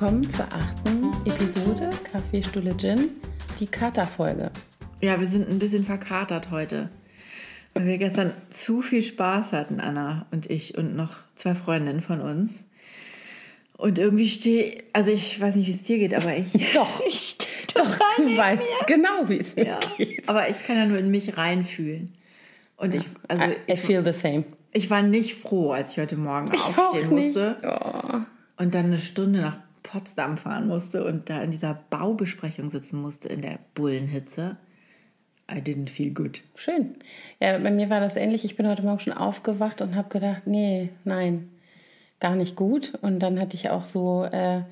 willkommen zur achten Episode Kaffee, Stulle, Gin, die Katerfolge. Ja, wir sind ein bisschen verkatert heute, weil wir gestern zu viel Spaß hatten, Anna und ich und noch zwei Freundinnen von uns. Und irgendwie stehe, also ich weiß nicht, wie es dir geht, aber ich. Doch, ich Doch, du weißt mir. genau, wie es mir Ja, geht. aber ich kann ja nur in mich reinfühlen. Und ich, also I, I ich, feel the same. ich war nicht froh, als ich heute Morgen auch aufstehen musste Oh. und dann eine Stunde nach Potsdam fahren musste und da in dieser Baubesprechung sitzen musste in der Bullenhitze. I didn't feel good. Schön. Ja, bei mir war das ähnlich. Ich bin heute Morgen schon aufgewacht und habe gedacht, nee, nein, gar nicht gut. Und dann hatte ich auch so äh,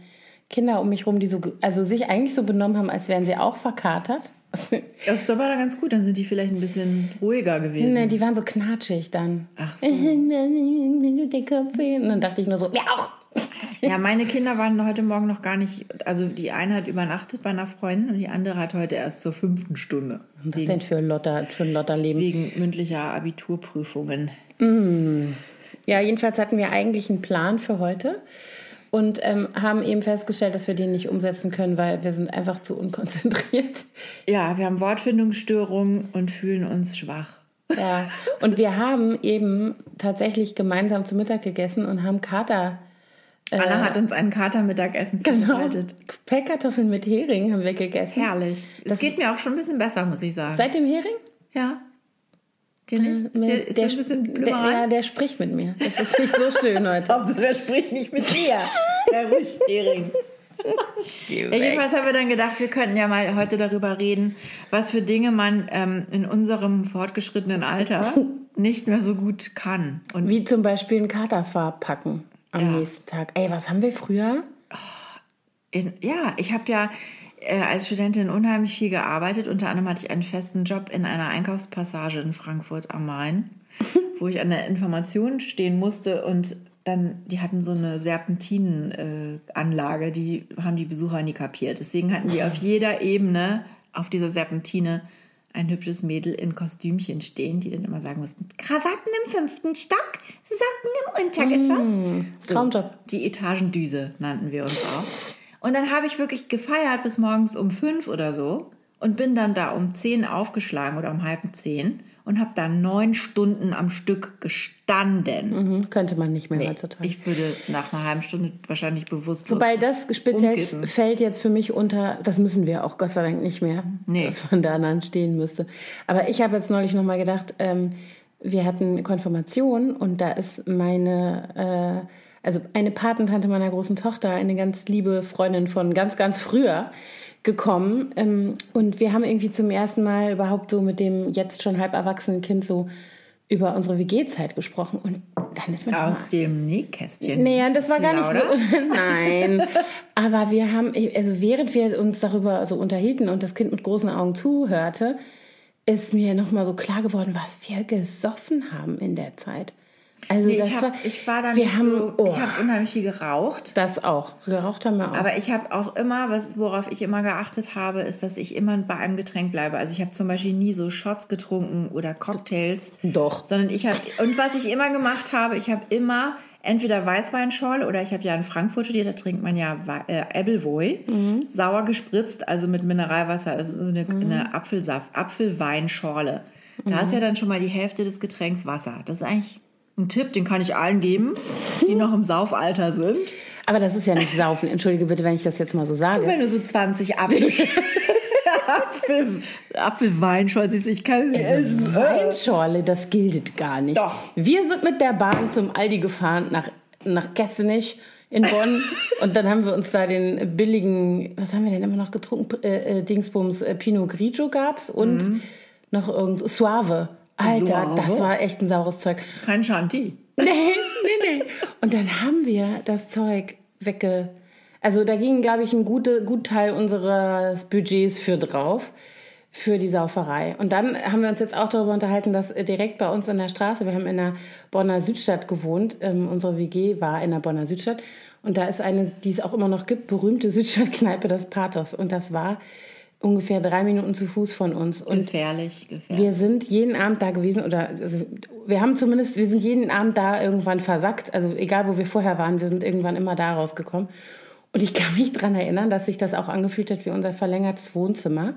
Kinder um mich rum, die so, also sich eigentlich so benommen haben, als wären sie auch verkatert. Das war da ganz gut, dann sind die vielleicht ein bisschen ruhiger gewesen. nee, die waren so knatschig dann. Ach so. Und dann dachte ich nur so, ja auch. Ja, meine Kinder waren heute Morgen noch gar nicht, also die eine hat übernachtet bei einer Freundin und die andere hat heute erst zur fünften Stunde. Was Wegen, denn für ein Lotter, für ein Lotterleben? wegen mündlicher Abiturprüfungen. Ja, jedenfalls hatten wir eigentlich einen Plan für heute und ähm, haben eben festgestellt, dass wir den nicht umsetzen können, weil wir sind einfach zu unkonzentriert. Ja, wir haben Wortfindungsstörungen und fühlen uns schwach. Ja, und wir haben eben tatsächlich gemeinsam zu Mittag gegessen und haben Kater, Anna hat uns ein Katermittagessen genau, zubereitet. Pellkartoffeln mit Hering haben wir gegessen. Herrlich. Es geht mir auch schon ein bisschen besser, muss ich sagen. Seit dem Hering? ja. Dir nicht? Ist dir, ist dir ein bisschen der, ja, der spricht mit mir. Das ist nicht so schön heute. Hauptsache, er spricht nicht mit dir. Sehr ruhig, Ehring. Ja, jedenfalls haben wir dann gedacht, wir könnten ja mal heute darüber reden, was für Dinge man ähm, in unserem fortgeschrittenen Alter nicht mehr so gut kann. Und Wie zum Beispiel einen Katerfarb packen am Ja. nächsten Tag. Ey, was haben wir früher? in, ja, ich habe ja äh, als Studentin unheimlich viel gearbeitet. Unter anderem hatte ich einen festen Job in einer Einkaufspassage in Frankfurt am Main, wo ich an der Information stehen musste und dann, die hatten so eine Serpentinenanlage, äh, die haben die Besucher nie kapiert. Deswegen hatten die auf jeder Ebene auf dieser Serpentine ein hübsches Mädel in Kostümchen stehen, die dann immer sagen mussten, Krawatten im fünften Stock, Socken im Untergeschoss. Traumjob. Die Etagendüse nannten wir uns auch. Und dann habe ich wirklich gefeiert bis morgens um fünf oder so und bin dann da um zehn aufgeschlagen oder um halb zehn und habe da neun Stunden am Stück gestanden. Mhm, könnte man nicht mehr heutzutage. Ich würde nach einer halben Stunde wahrscheinlich bewusstlos. Wobei das speziell umkippen. fällt jetzt für mich unter, das müssen wir auch Gott sei Dank nicht mehr, Nee. dass man da dann stehen müsste. Aber ich habe jetzt neulich nochmal gedacht, ähm, wir hatten Konfirmation und da ist meine, äh, also eine Patentante meiner großen Tochter, eine ganz liebe Freundin von ganz, ganz früher gekommen ähm, und wir haben irgendwie zum ersten Mal überhaupt so mit dem jetzt schon halb erwachsenen Kind so über unsere WG-Zeit gesprochen und dann ist mir noch mal aus dem Nähkästchen. Nee, ja, das war gar Laura? nicht so. Nein. Aber wir haben, also während wir uns darüber so unterhielten und das Kind mit großen Augen zuhörte, ist mir nochmal so klar geworden, was wir gesoffen haben in der Zeit. Also Nee, das ich, hab, war. ich war dann wir nicht haben, so. oh, Ich habe unheimlich viel geraucht. das auch. Geraucht haben wir auch. Aber ich habe auch immer, was, worauf ich immer geachtet habe, ist, dass ich immer bei einem Getränk bleibe. Also ich habe zum Beispiel nie so Shots getrunken oder Cocktails. Doch. Sondern ich habe, und was ich immer gemacht habe, ich habe immer entweder Weißweinschorle oder ich habe ja in Frankfurt studiert, da trinkt man ja äh, Appleboy, Mhm. sauer gespritzt, also mit Mineralwasser, also so eine, eine Apfelsaft, Apfelweinschorle. Da Mhm. ist ja dann schon mal die Hälfte des Getränks Wasser. Das ist eigentlich ein Tipp, den kann ich allen geben, die noch im Saufalter sind. Aber das ist ja nicht saufen. Entschuldige bitte, wenn ich das jetzt mal so sage. Wenn du so 20 Apfel, Apfel, Apfelweinschorle ich kann sie essen. Weinschorle, das gilt gar nicht. Doch. Wir sind mit der Bahn zum Aldi gefahren nach, nach Kessenich in Bonn und dann haben wir uns da den billigen, was haben wir denn immer noch getrunken? Äh, äh, Dingsbums, äh, Pinot Grigio gab's und noch irgend Suave. Alter, Mhm. Suave? das war echt ein saures Zeug. Kein Chanty. Nee, nee, nee. Und dann haben wir das Zeug wegge... Also da ging, glaube ich, ein gute, gut Teil unseres Budgets für drauf, für die Sauferei. Und dann haben wir uns jetzt auch darüber unterhalten, dass äh, direkt bei uns in der Straße, wir haben in der Bonner Südstadt gewohnt, ähm, unsere WG war in der Bonner Südstadt. Und da ist eine, die es auch immer noch gibt, berühmte Südstadtkneipe, das Pathos. Und das war ungefähr drei Minuten zu Fuß von uns. Und Gefährlich, gefährlich. wir sind jeden Abend da gewesen oder also wir haben zumindest, wir sind jeden Abend da irgendwann versackt. Also egal, wo wir vorher waren, wir sind irgendwann immer da rausgekommen. Und ich kann mich daran erinnern, dass sich das auch angefühlt hat wie unser verlängertes Wohnzimmer.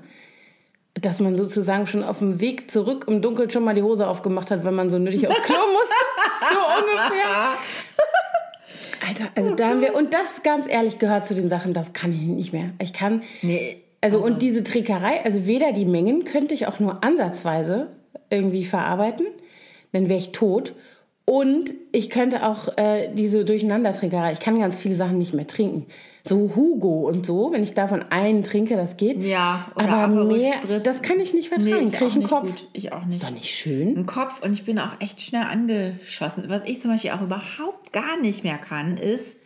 Dass man sozusagen schon auf dem Weg zurück im Dunkeln schon mal die Hose aufgemacht hat, wenn man so nötig aufs Klo musste. so ungefähr. Alter, also da haben wir, und das ganz ehrlich gehört zu den Sachen, das kann ich nicht mehr. Ich kann, Nee, also, und diese Trickerei, also weder die Mengen könnte ich auch nur ansatzweise irgendwie verarbeiten, dann wäre ich tot. Und ich könnte auch äh, diese Durcheinandertrinkerei, ich kann ganz viele Sachen nicht mehr trinken. So Hugo und so, wenn ich davon einen trinke, das geht. Ja, oder aber mehr, Spritz. das kann ich nicht Nee, vertragen. ich Krieg ich einen Kopf. gut. Ich auch nicht. Ist doch nicht schön. Ein Kopf und ich bin auch echt schnell angeschossen. Was ich zum Beispiel auch überhaupt gar nicht mehr kann, ist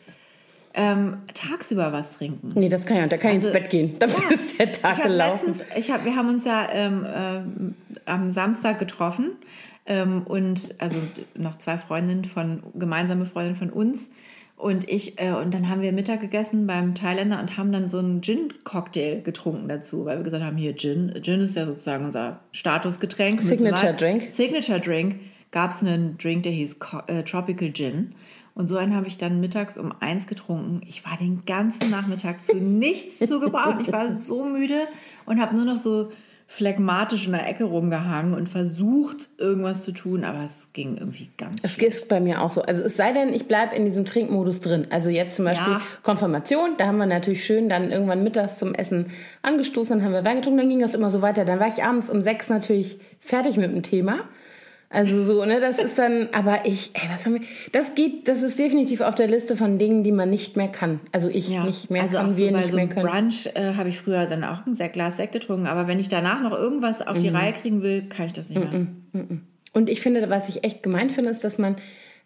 ähm, tagsüber was trinken. Nee, das kann ich, da kann ich Also, ins Bett gehen. Dann ist der Tag Ich hab gelaufen. letztens, ich hab, wir haben uns ja ähm, ähm, am Samstag getroffen ähm, und also noch zwei Freundinnen von, gemeinsame Freundinnen von uns und ich, äh, und dann haben wir Mittag gegessen beim Thailänder und haben dann so einen Gin-Cocktail getrunken dazu, weil wir gesagt haben, hier Gin, Gin ist ja sozusagen unser Statusgetränk. Signature Drink. Signature Drink gab es einen Drink, der hieß Co äh, Tropical Gin. Und so einen habe ich dann mittags um eins getrunken. Ich war den ganzen Nachmittag zu nichts zu gebrauchen. Ich war so müde und habe nur noch so phlegmatisch in der Ecke rumgehangen und versucht, irgendwas zu tun, aber es ging irgendwie ganz Das schlecht. ist bei mir auch so. Also es sei denn, ich bleibe in diesem Trinkmodus drin. Also jetzt zum Beispiel Ja. Konfirmation, da haben wir natürlich schön dann irgendwann mittags zum Essen angestoßen, dann haben wir Wein getrunken, dann ging das immer so weiter. Dann war ich abends um sechs natürlich fertig mit dem Thema. Also so, ne, das ist dann, aber ich, ey, was haben wir, das geht, das ist definitiv auf der Liste von Dingen, die man nicht mehr kann. Also ich nicht mehr also kann, auch so wir bei nicht so mehr können. Brunch äh, habe ich früher dann auch ein Glas Sekt getrunken, aber wenn ich danach noch irgendwas auf Mhm. die Reihe kriegen will, kann ich das nicht mehr. Und ich finde, was ich echt gemein finde, ist, dass man,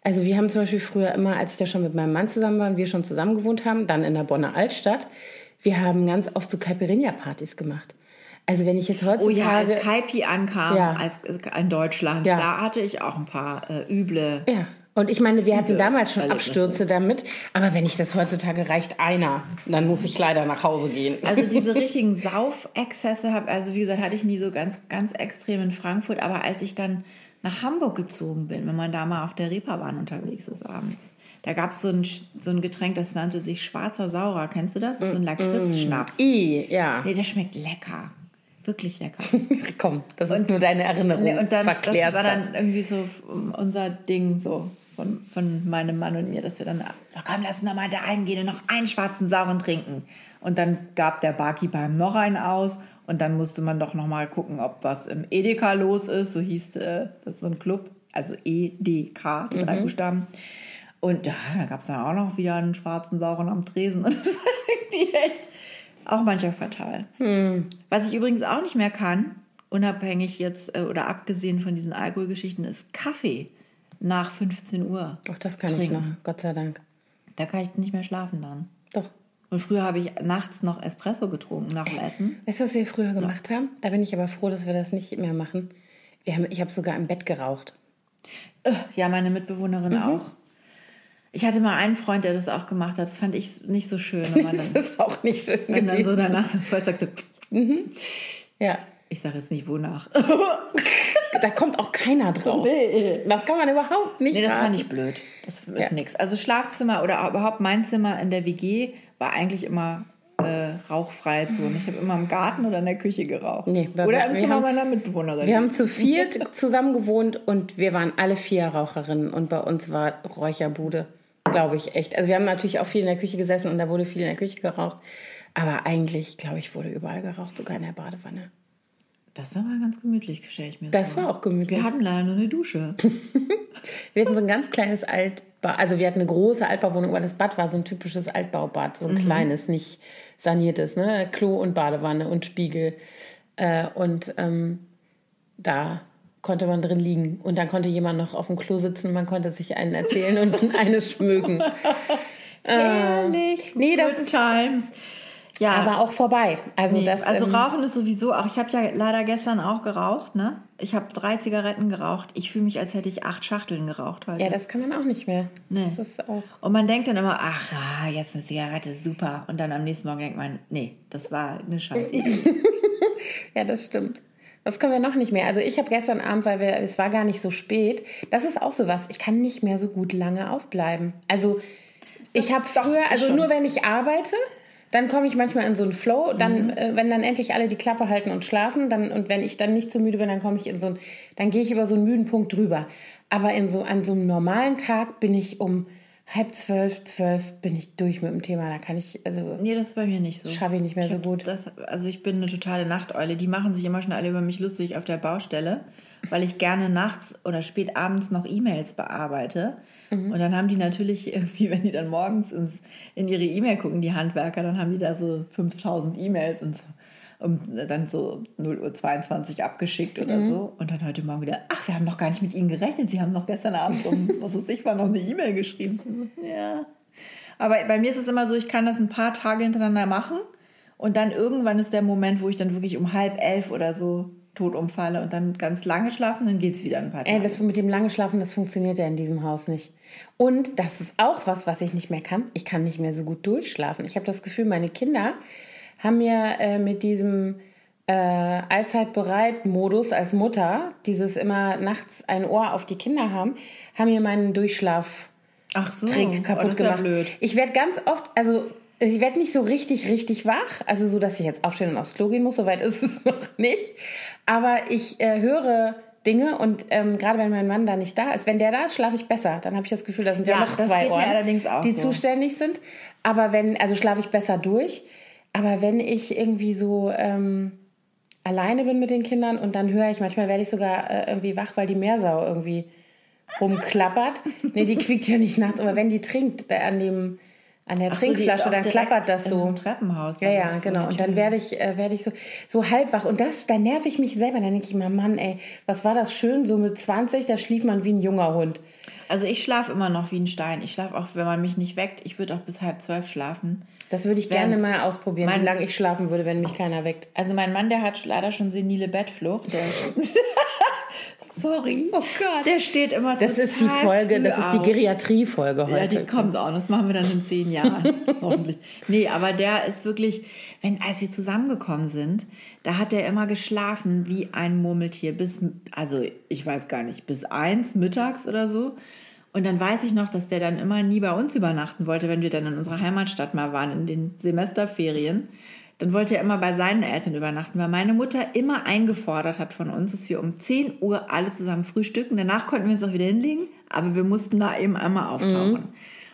also wir haben zum Beispiel früher immer, als ich da schon mit meinem Mann zusammen war, und wir schon zusammen gewohnt haben, dann in der Bonner Altstadt, wir haben ganz oft so Caipirinha-Partys gemacht. Also wenn ich jetzt Oh ja, heutzutage... als Kaipi ankam Ja. als, in Deutschland, Ja. da hatte ich auch ein paar äh, üble. ja, und ich meine, wir hatten damals schon. Abstürze damit, aber wenn ich das heutzutage reicht einer, dann muss ich leider nach Hause gehen. Also diese richtigen Saufexzesse habe, also wie gesagt, hatte ich nie so ganz, ganz extrem in Frankfurt, aber als ich dann nach Hamburg gezogen bin, wenn man da mal auf der Reeperbahn unterwegs ist abends, da gab es so ein, so ein Getränk, das nannte sich Schwarzer Saurer. Kennst du das? Das ist so ein Lakritzschnaps. I, ja. Nee, der schmeckt lecker. Wirklich lecker. Komm, das ist nur deine Erinnerung. Nee, und dann, das Verklärst war dann das. irgendwie so unser Ding so von, von meinem Mann und mir, dass wir dann, na komm, lass uns da mal da eingehen und noch einen schwarzen Sauren trinken. Und dann gab der Barkeeper ihm noch einen aus und dann musste man doch noch mal gucken, ob was im Edeka los ist. So hieß äh, das ist so ein Club, also EDK, die drei Buchstaben. Und ja, da gab es dann auch noch wieder einen schwarzen Sauren am Tresen. Und das ist irgendwie echt auch manchmal fatal. Was ich übrigens auch nicht mehr kann, unabhängig jetzt äh, oder abgesehen von diesen Alkoholgeschichten, ist Kaffee nach 15 Uhr. Doch, das kann ich trinken. noch, Gott sei Dank. Da kann ich nicht mehr schlafen dann. Doch. Und früher habe ich nachts noch Espresso getrunken nach dem Essen. Weißt du, was wir früher gemacht haben? Da bin ich aber froh, dass wir das nicht mehr machen. Haben, ich habe sogar im Bett geraucht. Äh, Ja, meine Mitbewohnerin Mhm. auch. Ich hatte mal einen Freund, der das auch gemacht hat. Das fand ich nicht so schön, wenn man Das dann, ist auch nicht schön wenn dann so danach so voll sagte, Ja, ich sage jetzt nicht wonach. da kommt auch keiner drauf. Das kann man überhaupt nicht Nee, das raten. fand ich blöd. Das ist Ja. nix. Also Schlafzimmer oder überhaupt mein Zimmer in der WG war eigentlich immer äh, rauchfreie Zone. Ich habe immer im Garten oder in der Küche geraucht. Nee, oder im Zimmer haben- meiner Mitbewohnerin. Wir haben zu viert zusammen gewohnt und wir waren alle vier Raucherinnen und bei uns war Räucherbude, glaube ich echt. Also wir haben natürlich auch viel in der Küche gesessen und da wurde viel in der Küche geraucht. Aber eigentlich, glaube ich, wurde überall geraucht, sogar in der Badewanne. das war ganz gemütlich, stelle ich mir Das vor. war auch gemütlich. Wir hatten leider nur eine Dusche. Wir hatten so ein ganz kleines Altbau, also wir hatten eine große Altbauwohnung, aber das Bad war so ein typisches Altbaubad, so ein kleines, nicht saniertes, ne? Klo und Badewanne und Spiegel. Äh, und ähm, da konnte man drin liegen. Und dann konnte jemand noch auf dem Klo sitzen, man konnte sich einen erzählen und eine schmücken. Ehrlich. nee, das ist- Times. Ja, Aber auch vorbei. Also, nee, das, also ähm, Rauchen ist sowieso auch. Ich habe ja leider gestern auch geraucht, ne? Ich habe drei Zigaretten geraucht. Ich fühle mich, als hätte ich acht Schachteln geraucht heute. ja, das kann man auch nicht mehr. Nee. Das ist auch. Und man denkt dann immer, ach, ah, jetzt eine Zigarette, super. Und dann am nächsten Morgen denkt man, nee, das war eine scheiß Idee. Ja, das stimmt. Das können wir noch nicht mehr. Also ich habe gestern Abend, weil wir, es war gar nicht so spät, das ist auch so was, ich kann nicht mehr so gut lange aufbleiben. Also Ich habe früher, also schon. nur wenn ich arbeite, dann komme ich manchmal in so einen Flow. Dann, Mhm. äh, wenn dann endlich alle die Klappe halten und schlafen, dann und wenn ich dann nicht so müde bin, dann komme ich in so einen, dann gehe ich über so einen müden Punkt drüber. Aber in so an so einem normalen Tag bin ich um halb zwölf, zwölf bin ich durch mit dem Thema. Da kann ich, also Nee, das ist bei mir nicht so. schaffe ich nicht mehr so hab gut. Das, also ich bin eine totale Nachteule. Die machen sich immer schon alle über mich lustig auf der Baustelle, weil ich gerne nachts oder spät abends noch E-Mails bearbeite. Mhm. Und dann haben die natürlich irgendwie, wenn die dann morgens ins, in ihre E-Mail gucken, die Handwerker, dann haben die da so 5000 E-Mails und so. Und dann so 0.22 Uhr abgeschickt oder Mhm. so. Und dann heute Morgen wieder, ach, wir haben noch gar nicht mit Ihnen gerechnet. Sie haben noch gestern Abend um, was weiß ich, war noch eine E-Mail geschrieben. Ja. Aber bei mir ist es immer so, ich kann das ein paar Tage hintereinander machen und dann irgendwann ist der Moment, wo ich dann wirklich um halb elf oder so tot umfalle und dann ganz lange schlafen, dann geht es wieder ein paar Tage. Ey, das mit dem lange Schlafen, das funktioniert ja in diesem Haus nicht. Und das ist auch was, was ich nicht mehr kann. Ich kann nicht mehr so gut durchschlafen. Ich habe das Gefühl, meine Kinder haben mir äh, mit diesem äh, Allzeitbereit-Modus als Mutter, dieses immer nachts ein Ohr auf die Kinder haben, haben mir meinen Durchschlaf so, Trick oh, kaputt das ist ja gemacht. blöd. Ich werde ganz oft, also ich werde nicht so richtig, richtig wach, also so, dass ich jetzt aufstehen und aufs Klo gehen muss, soweit ist es noch nicht. Aber ich äh, höre Dinge und ähm, gerade wenn mein Mann da nicht da ist, wenn der da ist, schlafe ich besser. Dann habe ich das Gefühl, da sind ja, Ja, noch das zwei Ohren, allerdings auch die so. zuständig sind. Aber wenn, also schlafe ich besser durch. Aber wenn ich irgendwie so ähm, alleine bin mit den Kindern und dann höre ich, manchmal werde ich sogar äh, irgendwie wach, weil die Meersau irgendwie rumklappert. nee, die quiekt ja nicht nachts, aber wenn die trinkt da an dem an der Ach so, Trinkflasche, auch dann klappert das so. einem Treppenhaus. Ja, dann ja, genau. Und dann werde ich, äh, werde ich so, so halb wach. Und das, da nerv ich mich selber. Dann denke ich mir, Mann, ey, was war das schön? So mit 20, da schlief man wie ein junger Hund. Also ich schlafe immer noch wie ein Stein. Ich schlafe auch, wenn man mich nicht weckt. Ich würde auch bis halb zwölf schlafen. Das würde ich Während gerne mal ausprobieren, mein- wie lange ich schlafen würde, wenn mich keiner weckt. Also mein Mann, der hat leider schon senile Bettflucht. Sorry. Oh Gott. Der steht immer Das ist die Folge, das ist die. Geriatrie-Folge heute. Ja, die kommt auch. Das machen wir dann in zehn Jahren, hoffentlich. Nee, aber der ist wirklich, wenn, als wir zusammengekommen sind, da hat er immer geschlafen wie ein Murmeltier bis, also ich weiß gar nicht, bis eins mittags oder so. Und dann weiß ich noch, dass der dann immer nie bei uns übernachten wollte, wenn wir dann in unserer Heimatstadt mal waren, in den Semesterferien. Dann wollte er immer bei seinen Eltern übernachten, weil meine Mutter immer eingefordert hat von uns, dass wir um 10 Uhr alle zusammen frühstücken. Danach konnten wir uns auch wieder hinlegen, aber wir mussten da eben einmal auftauchen.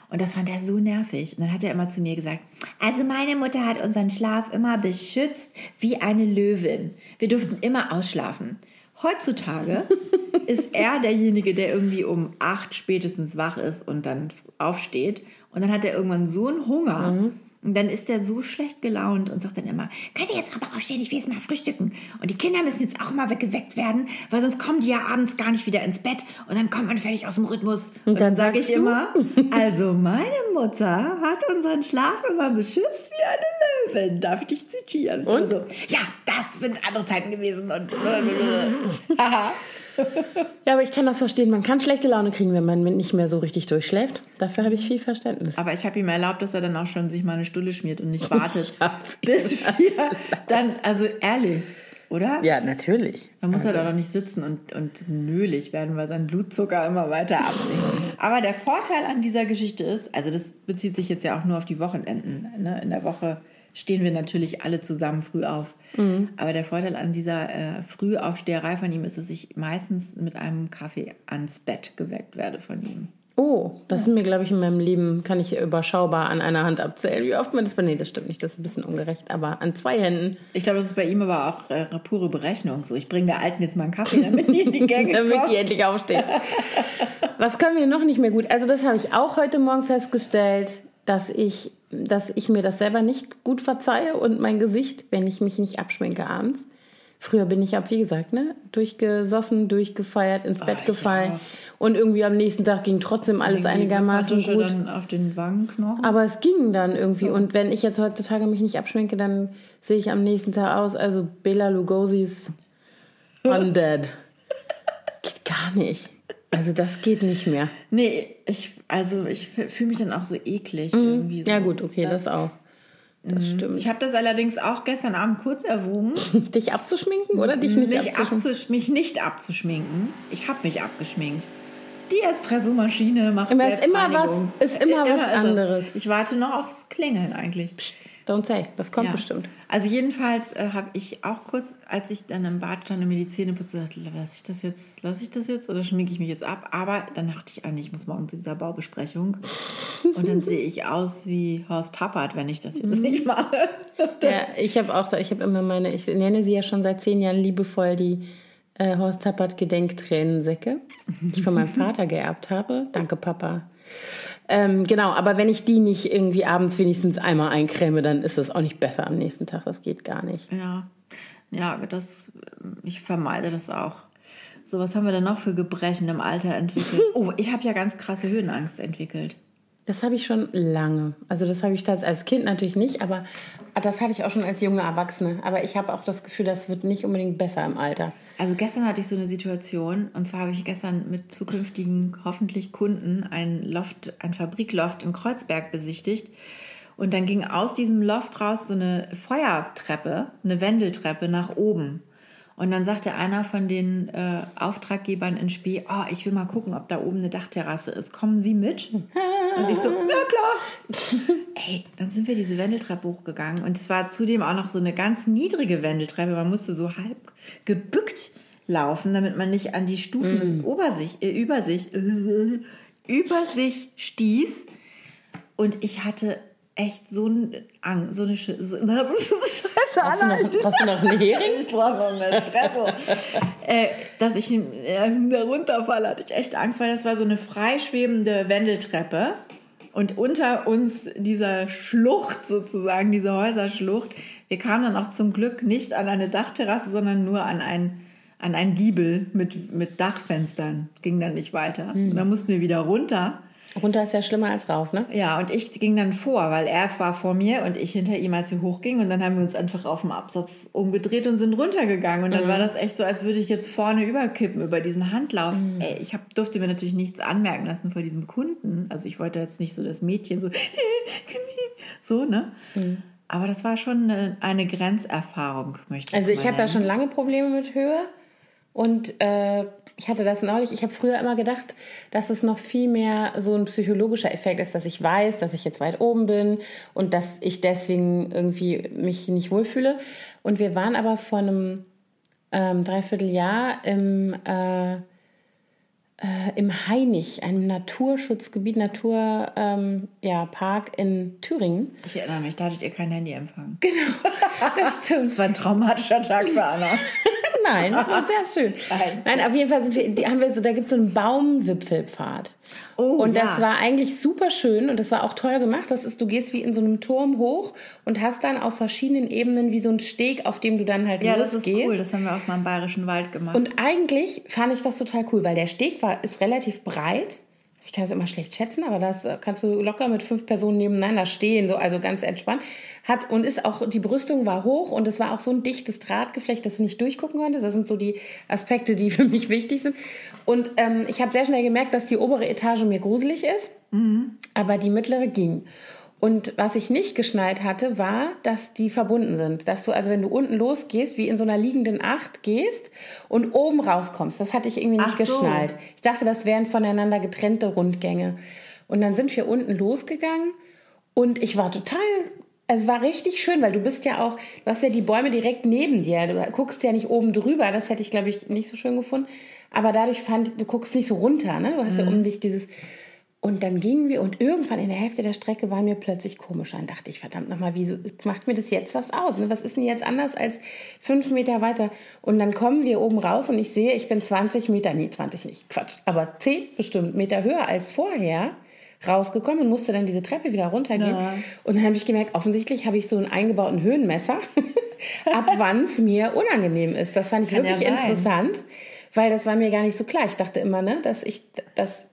Und das fand er so nervig. Und dann hat er immer zu mir gesagt, also meine Mutter hat unseren Schlaf immer beschützt wie eine Löwin. Wir durften immer ausschlafen. Heutzutage ist er derjenige, der irgendwie um acht spätestens wach ist und dann aufsteht. Und dann hat er irgendwann so einen Hunger. Und dann ist er so schlecht gelaunt und sagt dann immer, könnt ihr jetzt aber aufstehen, ich will jetzt mal frühstücken. Und die Kinder müssen jetzt auch mal weggeweckt werden, weil sonst kommen die ja abends gar nicht wieder ins Bett und dann kommt man völlig aus dem Rhythmus. Und, dann dann sage ich du? immer, also meine Mutter hat unseren Schlaf immer beschützt wie eine Löwin. Darf ich dich zitieren? Und? So, ja, das sind andere Zeiten gewesen. Und Haha. ja, aber ich kann das verstehen. Man kann schlechte Laune kriegen, wenn man nicht mehr so richtig durchschläft. Dafür habe ich viel Verständnis. Aber ich habe ihm erlaubt, dass er dann auch schon sich mal eine Stulle schmiert und nicht wartet, bis wir dann, also ehrlich, oder? Ja, natürlich. Man muss halt auch noch nicht sitzen und, und nölig werden, weil sein Blutzucker immer weiter absinkt. Aber der Vorteil an dieser Geschichte ist, also das bezieht sich jetzt ja auch nur auf die Wochenenden. Ne? In der Woche stehen wir natürlich alle zusammen früh auf. Aber der Vorteil an dieser äh, Frühaufsteherei von ihm ist, dass ich meistens mit einem Kaffee ans Bett geweckt werde von ihm. Oh, das sind mir, glaube ich, in meinem Leben, kann ich überschaubar an einer Hand abzählen, wie oft man das... Nee, das stimmt nicht, das ist ein bisschen ungerecht, aber an zwei Händen, Ich glaube, das ist bei ihm aber auch äh, pure Berechnung. So, ich bringe der Alten jetzt mal einen Kaffee, damit die in die Gänge damit kommt. die endlich aufsteht. Was können wir noch nicht mehr gut? Also das habe ich auch heute Morgen festgestellt, dass ich, dass ich mir das selber nicht gut verzeihe und mein Gesicht, wenn ich mich nicht abschminke abends. Früher bin ich ab, wie gesagt, ne, durchgesoffen, durchgefeiert, ins Bett ich gefallen. auch. Und irgendwie am nächsten Tag ging trotzdem alles Irgendwie einigermaßen gut. dann auf den Wangenknochen. Aber es ging dann irgendwie. Und wenn ich jetzt heutzutage mich nicht abschminke, dann sehe ich am nächsten Tag aus, also Bela Lugosi's Undead. Geht gar nicht. Also das geht nicht mehr. Nee, ich, also ich fühle mich dann auch so eklig. Irgendwie so. Mhm. Ja gut, okay, das, auch. Das stimmt. Ich habe das allerdings auch gestern Abend kurz erwogen, Dich abzuschminken oder dich nicht mich, abzuschminken? abzusch mich nicht abzuschminken. Ich habe mich abgeschminkt. Die Espressomaschine macht Immer ist immer was, ist immer, was ist es. anderes. Ich warte noch aufs Klingeln eigentlich. Don't say, das kommt Ja. bestimmt. Also jedenfalls äh, habe ich auch kurz, als ich dann im Bad stand und mir die Zähne putzte, gesagt, lasse ich das jetzt, lasse ich das jetzt oder schminke ich mich jetzt ab? Aber dann dachte ich, eigentlich, ich muss morgen zu dieser Baubesprechung und dann sehe ich aus wie Horst Tappert, wenn ich das jetzt Mhm. nicht mache. Ja, ich habe auch, da- ich habe immer meine, ich nenne sie ja schon seit zehn Jahren liebevoll die äh, Horst Tappert Gedenktränensäcke, die ich von meinem Vater geerbt habe. Danke, Papa. Ähm, genau, aber wenn ich die nicht irgendwie abends wenigstens einmal eincreme, dann ist es auch nicht besser am nächsten Tag. Das geht gar nicht. Ja, ja, das, ich vermeide das auch. So, was haben wir denn noch für Gebrechen im Alter entwickelt? Oh, ich habe ja ganz krasse Höhenangst entwickelt. Das habe ich schon lange. Also das habe ich das als Kind natürlich nicht, aber das hatte ich auch schon als junge Erwachsene. Aber ich habe auch das Gefühl, das wird nicht unbedingt besser im Alter. Also gestern hatte ich so eine Situation und zwar habe ich gestern mit zukünftigen hoffentlich Kunden ein Loft, ein Fabrikloft in Kreuzberg besichtigt und dann ging aus diesem Loft raus so eine Feuertreppe, eine Wendeltreppe nach oben. Und dann sagte einer von den äh, Auftraggebern in Spee, oh, ich will mal gucken, ob da oben eine Dachterrasse ist. Kommen Sie mit? Und ich so, ja klar. Ey, dann sind wir diese Wendeltreppe hochgegangen und es war zudem auch noch so eine ganz niedrige Wendeltreppe. Man musste so halb gebückt laufen, damit man nicht an die Stufen über sich, äh, über sich, äh, über sich stieß. Und ich hatte echt so eine Angst, so eine Sch so, Scheiße, Hast du noch, hast du noch einen Hering? Ich brauche noch einen Espresso. äh, dass ich äh, da runterfalle, hatte ich echt Angst, weil das war so eine freischwebende Wendeltreppe. Und unter uns dieser Schlucht sozusagen, diese Häuserschlucht. Wir kamen dann auch zum Glück nicht an eine Dachterrasse, sondern nur an ein, an ein Giebel mit, mit Dachfenstern. Ging dann nicht weiter. Und dann mussten wir wieder runter. Runter ist ja schlimmer als rauf, ne? Ja, und ich ging dann vor, weil er war vor mir und ich hinter ihm, als wir hochgingen. Und dann haben wir uns einfach auf dem Absatz umgedreht und sind runtergegangen. Und dann war das echt so, als würde ich jetzt vorne überkippen über diesen Handlauf. Ey, ich hab, durfte mir natürlich nichts anmerken lassen vor diesem Kunden. Also ich wollte jetzt nicht so das Mädchen so, so, ne? Aber das war schon eine, eine Grenzerfahrung, möchte ich Also ich habe ja schon lange Probleme mit Höhe und äh, ich hatte das neulich. Ich habe früher immer gedacht, dass es noch viel mehr so ein psychologischer Effekt ist, dass ich weiß, dass ich jetzt weit oben bin und dass ich deswegen irgendwie mich nicht wohlfühle. Und wir waren aber vor einem ähm, Dreivierteljahr im äh, äh, im Hainich, einem Naturschutzgebiet, Natur, ähm, ja, in Thüringen. Ich erinnere mich, da hattet ihr kein Handyempfang. Das stimmt. Das war ein traumatischer Tag für Anna. Nein, das war sehr schön. Nein. Nein, auf jeden Fall sind wir, haben wir so, da gibt es so einen Baumwipfelpfad. Oh, und ja. das war eigentlich super schön und das war auch toll gemacht. Das ist, du gehst wie in so einem Turm hoch und hast dann auf verschiedenen Ebenen wie so einen Steg, auf dem du dann halt Ja, das losgehst. ist cool. Das haben wir auch mal im Bayerischen Wald gemacht. Und eigentlich fand ich das total cool, weil der Steg war, ist relativ breit. Ich kann es immer schlecht schätzen, aber das äh, kannst du locker mit fünf Personen nebeneinander stehen, so, also ganz entspannt. Hat, und ist auch, die Brüstung war hoch und es war auch so ein dichtes Drahtgeflecht, dass du nicht durchgucken konntest. Das sind so die Aspekte, die für mich wichtig sind. Und ähm, ich habe sehr schnell gemerkt, dass die obere Etage mir gruselig ist, aber die mittlere ging. Und was ich nicht geschnallt hatte, war, dass die verbunden sind. Dass du, also wenn du unten losgehst, wie in so einer liegenden Acht gehst und oben rauskommst. Das hatte ich irgendwie nicht Ach so. geschnallt. Ich dachte, das wären voneinander getrennte Rundgänge. Und dann sind wir unten losgegangen und ich war total, es war richtig schön, weil du bist ja auch, du hast ja die Bäume direkt neben dir. Du guckst ja nicht oben drüber. Das hätte ich, glaube ich, nicht so schön gefunden. Aber dadurch fand, du guckst nicht so runter, ne? Du hast ja um dich dieses, und dann gingen wir und irgendwann in der Hälfte der Strecke war mir plötzlich komisch. Dann dachte ich, verdammt nochmal, wieso macht mir das jetzt was aus? ne? Was ist denn jetzt anders als fünf Meter weiter? Und dann kommen wir oben raus und ich sehe, ich bin 20 Meter, nee, 20 nicht, Quatsch, aber 10 bestimmt Meter höher als vorher rausgekommen und musste dann diese Treppe wieder runtergehen. Ja. Und dann habe ich gemerkt, offensichtlich habe ich so einen eingebauten Höhenmesser, ab wann es mir unangenehm ist. Das fand ich Kann ja wirklich sein. interessant, weil das war mir gar nicht so klar. Ich dachte immer, ne, dass ich das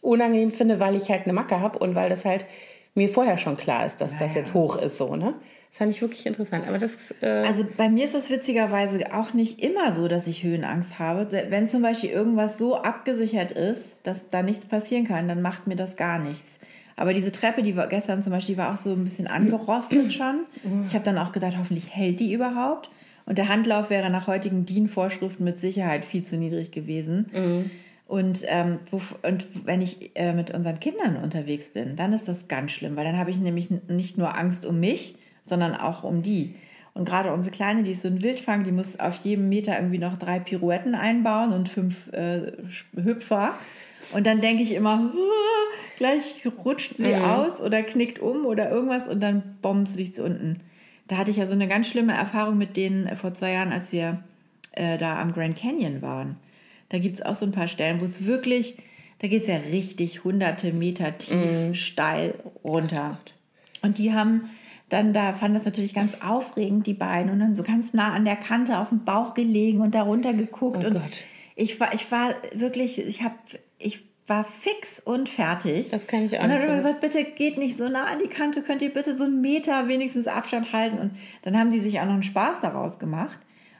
unangenehm finde, weil ich halt eine Macke habe und weil das halt mir vorher schon klar ist, dass das Naja. jetzt hoch ist, so, ne? Das fand ich wirklich interessant. Aber das, äh, Also bei mir ist das witzigerweise auch nicht immer so, dass ich Höhenangst habe. Wenn zum Beispiel irgendwas so abgesichert ist, dass da nichts passieren kann, dann macht mir das gar nichts. Aber diese Treppe, die war gestern zum Beispiel, die war auch so ein bisschen angerostet schon. Ich habe dann auch gedacht, hoffentlich hält die überhaupt. Und der Handlauf wäre nach heutigen DIN-Vorschriften mit Sicherheit viel zu niedrig gewesen. Und, ähm, wo, und wenn ich äh, mit unseren Kindern unterwegs bin, dann ist das ganz schlimm, weil dann habe ich nämlich nicht nur Angst um mich, sondern auch um die. Und gerade unsere Kleine, die ist so ein Wildfang, die muss auf jedem Meter irgendwie noch drei Pirouetten einbauen und fünf äh, Hüpfer. Und dann denke ich immer, gleich rutscht sie mhm. aus oder knickt um oder irgendwas und dann bombs liegt sie unten. Da hatte ich ja so eine ganz schlimme Erfahrung mit denen äh, vor zwei Jahren, als wir äh, da am Grand Canyon waren. Da gibt es auch so ein paar Stellen, wo es wirklich, da geht es ja richtig hunderte Meter tief, mhm. steil runter. Oh und die haben dann da fand das natürlich ganz aufregend, die beiden, und dann so ganz nah an der Kante auf dem Bauch gelegen und darunter geguckt. Oh und Gott. ich war, ich war wirklich, ich habe, ich war fix und fertig. Das kann ich auch. Und dann haben wir gesagt, bitte geht nicht so nah an die Kante, könnt ihr bitte so einen Meter wenigstens Abstand halten. Und dann haben die sich auch noch einen Spaß daraus gemacht.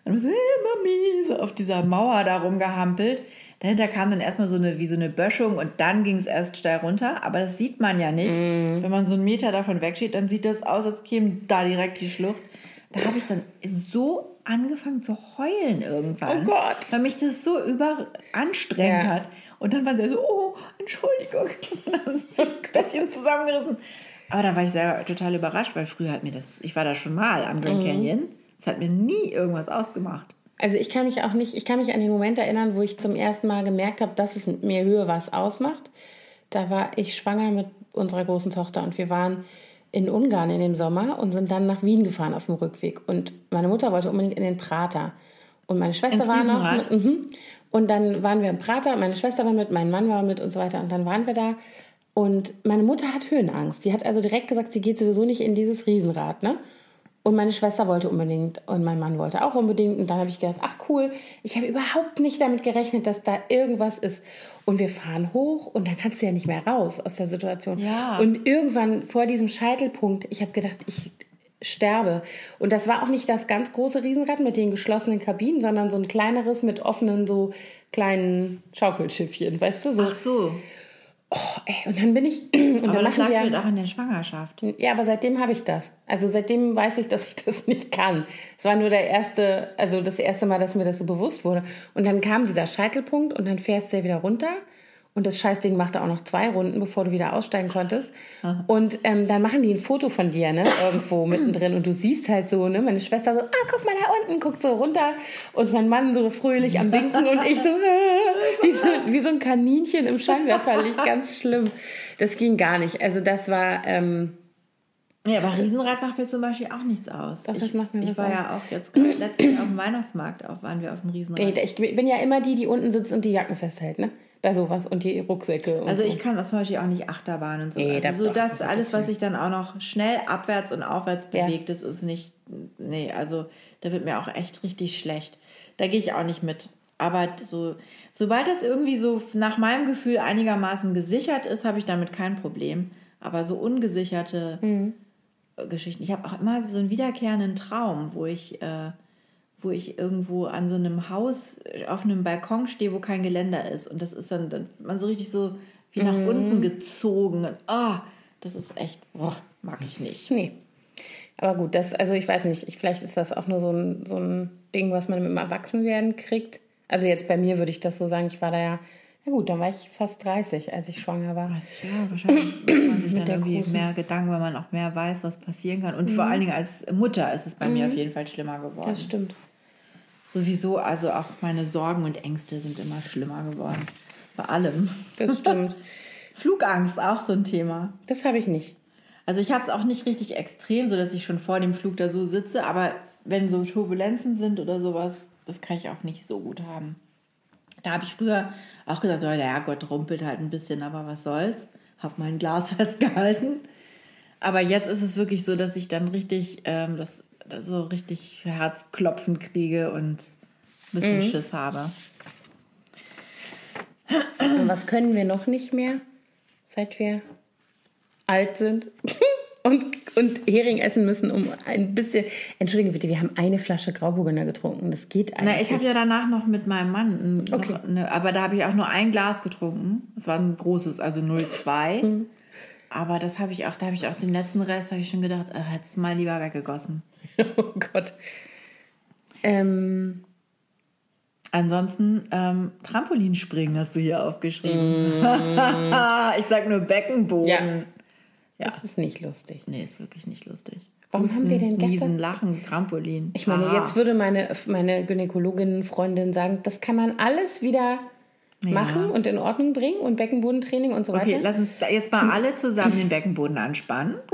Und so, hey Mami, so auf dieser Mauer da rumgehampelt. Dahinter kam dann erstmal so eine, wie so eine Böschung und dann ging es erst steil runter. Aber das sieht man ja nicht. Mm. Wenn man so einen Meter davon wegsteht, dann sieht das aus, als käme da direkt die Schlucht. Da habe ich dann so angefangen zu heulen irgendwann. Oh Gott. Weil mich das so überanstrengt ja. hat. Und dann waren sie so, oh, Entschuldigung. Und dann haben sie ein bisschen zusammengerissen. Aber da war ich sehr total überrascht, weil früher hat mir das, ich war da schon mal am Grand mhm. Canyon. Es hat mir nie irgendwas ausgemacht. Also ich kann mich auch nicht, ich kann mich an den Moment erinnern, wo ich zum ersten Mal gemerkt habe, dass es mit mir Höhe was ausmacht. Da war ich schwanger mit unserer großen Tochter und wir waren in Ungarn in dem Sommer und sind dann nach Wien gefahren auf dem Rückweg. Und meine Mutter wollte unbedingt in den Prater. Und meine Schwester Ins war noch mit. Mhm. Und dann waren wir im Prater, meine Schwester war mit, mein Mann war mit und so weiter. Und dann waren wir da. Und meine Mutter hat Höhenangst. Die hat also direkt gesagt, sie geht sowieso nicht in dieses Riesenrad. Ne? Und meine Schwester wollte unbedingt und mein Mann wollte auch unbedingt. Und dann habe ich gedacht, ach cool, ich habe überhaupt nicht damit gerechnet, dass da irgendwas ist. Und wir fahren hoch und dann kannst du ja nicht mehr raus aus der Situation. Ja. Und irgendwann vor diesem Scheitelpunkt, ich habe gedacht, ich sterbe. Und das war auch nicht das ganz große Riesenrad mit den geschlossenen Kabinen, sondern so ein kleineres mit offenen, so kleinen Schaukelschiffchen, weißt du? So. Ach so. Oh, ey, und dann bin ich. Und aber das lag ja, auch in der Schwangerschaft. Ja, aber seitdem habe ich das. Also seitdem weiß ich, dass ich das nicht kann. Es war nur der erste, also das erste Mal, dass mir das so bewusst wurde. Und dann kam dieser Scheitelpunkt und dann fährst du ja wieder runter. Und das Scheißding machte auch noch zwei Runden, bevor du wieder aussteigen konntest. Aha. Und ähm, dann machen die ein Foto von dir, ne, irgendwo mittendrin. Und du siehst halt so, ne, meine Schwester so, ah, guck mal da unten, guckt so runter. Und mein Mann so fröhlich am Winken und ich so, äh, wie, so wie so ein Kaninchen im Scheinwerferlicht, ganz schlimm. Das ging gar nicht. Also das war... Ähm, ja, aber Riesenrad macht mir zum Beispiel auch nichts aus. Doch, das macht mir ich was Ich war aus. ja auch jetzt letztens auf dem Weihnachtsmarkt auch, waren wir auf dem Riesenrad. Ich bin ja immer die, die unten sitzt und die Jacken festhält, ne? bei sowas und die Rucksäcke. also so. ich kann das zum Beispiel auch nicht Achterbahn und so. Nee, also so das, alles, was sich dann auch noch schnell abwärts und aufwärts bewegt, ja. das ist nicht, nee, also da wird mir auch echt richtig schlecht. Da gehe ich auch nicht mit. Aber so, sobald das irgendwie so nach meinem Gefühl einigermaßen gesichert ist, habe ich damit kein Problem. Aber so ungesicherte mhm. Geschichten. Ich habe auch immer so einen wiederkehrenden Traum, wo ich äh, wo ich irgendwo an so einem Haus auf einem Balkon stehe, wo kein Geländer ist. Und das ist dann, dann man so richtig so wie nach mhm. unten gezogen. Und ah, das ist echt, boah, mag ich nicht. Nee. Aber gut, das, also ich weiß nicht, ich, vielleicht ist das auch nur so ein, so ein Ding, was man mit dem Erwachsenwerden kriegt. Also jetzt bei mir würde ich das so sagen, ich war da ja, na gut, dann war ich fast 30, als ich schwanger war. 30 Jahre, wahrscheinlich macht man sich dann irgendwie großen. mehr Gedanken, weil man auch mehr weiß, was passieren kann. Und mhm. vor allen Dingen als Mutter ist es bei mhm. mir auf jeden Fall schlimmer geworden. Das stimmt sowieso, also auch meine Sorgen und Ängste sind immer schlimmer geworden. Bei allem. Das stimmt. Flugangst, auch so ein Thema. Das habe ich nicht. Also ich habe es auch nicht richtig extrem, so dass ich schon vor dem Flug da so sitze, aber wenn so Turbulenzen sind oder sowas, das kann ich auch nicht so gut haben. Da habe ich früher auch gesagt, oh, der Herrgott rumpelt halt ein bisschen, aber was soll's. Habe mein Glas festgehalten. Aber jetzt ist es wirklich so, dass ich dann richtig ähm, das so richtig Herzklopfen kriege und ein bisschen mhm. Schiss habe. Und was können wir noch nicht mehr, seit wir alt sind? und, und Hering essen müssen, um ein bisschen. Entschuldigen bitte, wir haben eine Flasche Grauburgunder getrunken. Das geht eigentlich. Na, ich habe ja danach noch mit meinem Mann, okay. eine, aber da habe ich auch nur ein Glas getrunken. Es war ein großes, also 0,2. Mhm. Aber das habe ich auch, da habe ich auch den letzten Rest, habe ich schon gedacht, äh, hättest du mal lieber weggegossen. oh Gott. Ähm. Ansonsten ähm, Trampolinspringen hast du hier aufgeschrieben. ich sag nur Beckenboden. Ja. Das ist nicht lustig. Nee, ist wirklich nicht lustig. Warum haben wir denn gestern- Niesen, Lachen, Trampolin. Ich meine, Aha. jetzt würde meine, meine Gynäkologin-Freundin sagen, das kann man alles wieder machen und in Ordnung bringen und Beckenbodentraining und so Okay, weiter. lass uns jetzt mal alle zusammen den Beckenboden anspannen.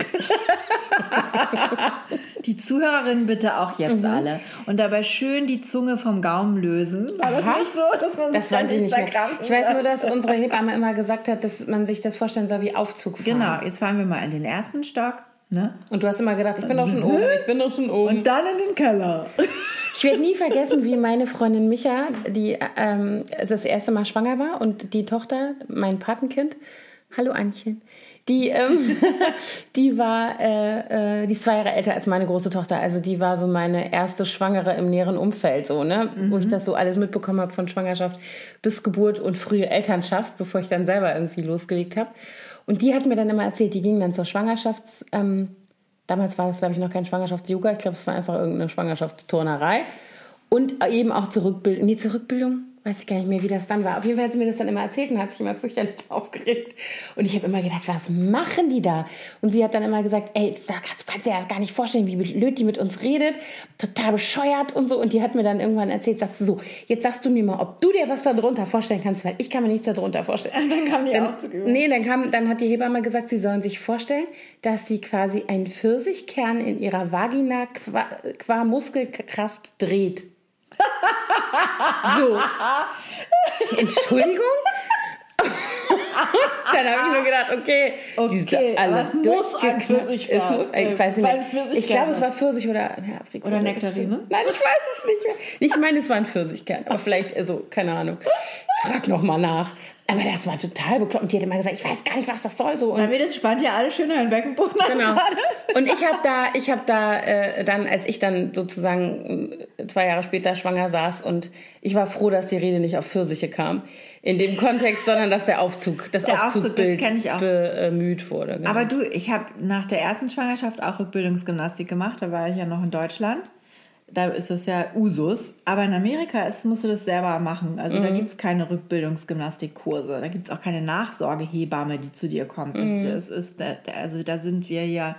die Zuhörerinnen bitte auch jetzt Mhm. alle. Und dabei schön die Zunge vom Gaumen lösen. War das Aha. nicht so, dass man sich Das da weiß ich nicht mehr. Ich weiß nur, dass unsere Hebamme immer gesagt hat, dass man sich das vorstellen soll wie Aufzug fahren. Genau, jetzt fahren wir mal in den ersten Stock. Ne? Und du hast immer gedacht, ich bin doch schon oben, ich bin doch schon oben. Und dann in den Keller. Ich werde nie vergessen, wie meine Freundin Micha, die ähm, das erste Mal schwanger war und die Tochter, mein Patenkind, hallo Anchen, die, ähm, die war, äh, äh, die ist zwei Jahre älter als meine große Tochter. Also die war so meine erste Schwangere im näheren Umfeld, so ne, wo ich das so alles mitbekommen habe von Schwangerschaft bis Geburt und frühe Elternschaft, bevor ich dann selber irgendwie losgelegt habe. Und die hat mir dann immer erzählt, die ging dann zur Schwangerschafts ähm, Damals war es, glaube ich, noch kein Schwangerschafts-Yoga. Ich glaube, es war einfach irgendeine Schwangerschaftsturnerei. Und eben auch Zurückbildung. Nee, Zurückbildung? Weiß ich gar nicht mehr, wie das dann war. Auf jeden Fall hat sie mir das dann immer erzählt und hat sich immer fürchterlich aufgeregt. Und ich habe immer gedacht, was machen die da? Und sie hat dann immer gesagt, ey, da kannst, du kannst dir das gar nicht vorstellen, wie blöd die mit uns redet. Total bescheuert und so. Und die hat mir dann irgendwann erzählt, sagt so, jetzt sagst du mir mal, ob du dir was darunter vorstellen kannst, weil ich kann mir nichts darunter vorstellen. Dann kam die Dann, Aufzugübung. nee, dann, kam, dann hat die Hebamme gesagt, sie sollen sich vorstellen, dass sie quasi einen Pfirsichkern in ihrer Vagina qua, qua Muskelkraft dreht. So. Entschuldigung? dann habe ich nur gedacht, okay, Okay, alle aber es muss ein. Pfirsich Es muss, sein. ich weiß nicht mehr. Ich glaube, es war Pfirsich oder ja, Aprikose. Oder Nektarine? Nein, ich weiß es nicht mehr. Ich meine, es war ein Pfirsichkern, aber vielleicht, also, keine Ahnung. Ich frag noch mal nach. Aber das war total bekloppt. Und die hat immer gesagt, ich weiß gar nicht, was das soll. So. Und Dann wird jetzt spannt ja alle schön einen Beckenboden. Genau. Und ich habe da, ich habe da äh, dann, als ich dann sozusagen äh, zwei Jahre später schwanger saß und ich war froh, dass die Rede nicht auf Pfirsiche kam in dem Kontext, sondern dass der Aufzug, das Der Aufzug, das Aufzugbild auch. bemüht wurde. Genau. Aber du, ich habe nach der ersten Schwangerschaft auch Rückbildungsgymnastik gemacht. Da war ich ja noch in Deutschland. Da ist das ja Usus. Aber in Amerika ist, musst du das selber machen. Also Mhm. da gibt es keine Rückbildungsgymnastikkurse. Da gibt es auch keine Nachsorgehebamme, die zu dir kommt. Das, Mhm. das ist, also da sind wir ja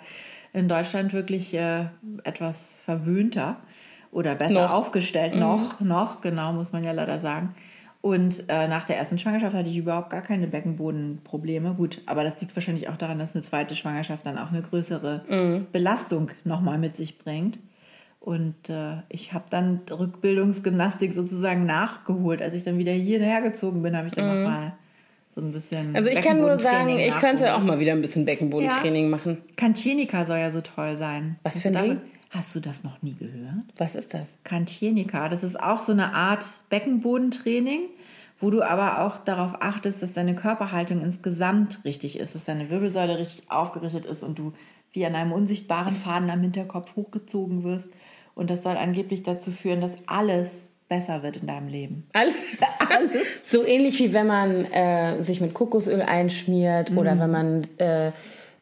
in Deutschland wirklich äh, etwas verwöhnter oder besser Noch. Mhm. aufgestellt. Noch, noch, genau, muss man ja leider sagen. Und äh, nach der ersten Schwangerschaft hatte ich überhaupt gar keine Beckenbodenprobleme. Gut, aber das liegt wahrscheinlich auch daran, dass eine zweite Schwangerschaft dann auch eine größere Mhm. Belastung nochmal mit sich bringt. Und äh, ich habe dann Rückbildungsgymnastik sozusagen nachgeholt. Als ich dann wieder hierher gezogen bin, habe ich dann nochmal so ein bisschen. Mhm. also ich kann nur sagen, ich könnte auch mal wieder ein bisschen Beckenbodentraining machen. Kantienika soll ja so toll sein. Was Hast für ein Ding? Hast du das noch nie gehört? Was ist das? Kantienika. Das ist auch so eine Art Beckenbodentraining, wo du aber auch darauf achtest, dass deine Körperhaltung insgesamt richtig ist, dass deine Wirbelsäule richtig aufgerichtet ist und du wie an einem unsichtbaren Faden am Hinterkopf hochgezogen wirst. Und das soll angeblich dazu führen, dass alles besser wird in deinem Leben. Alles. So ähnlich wie wenn man äh, sich mit Kokosöl einschmiert oder wenn man, äh,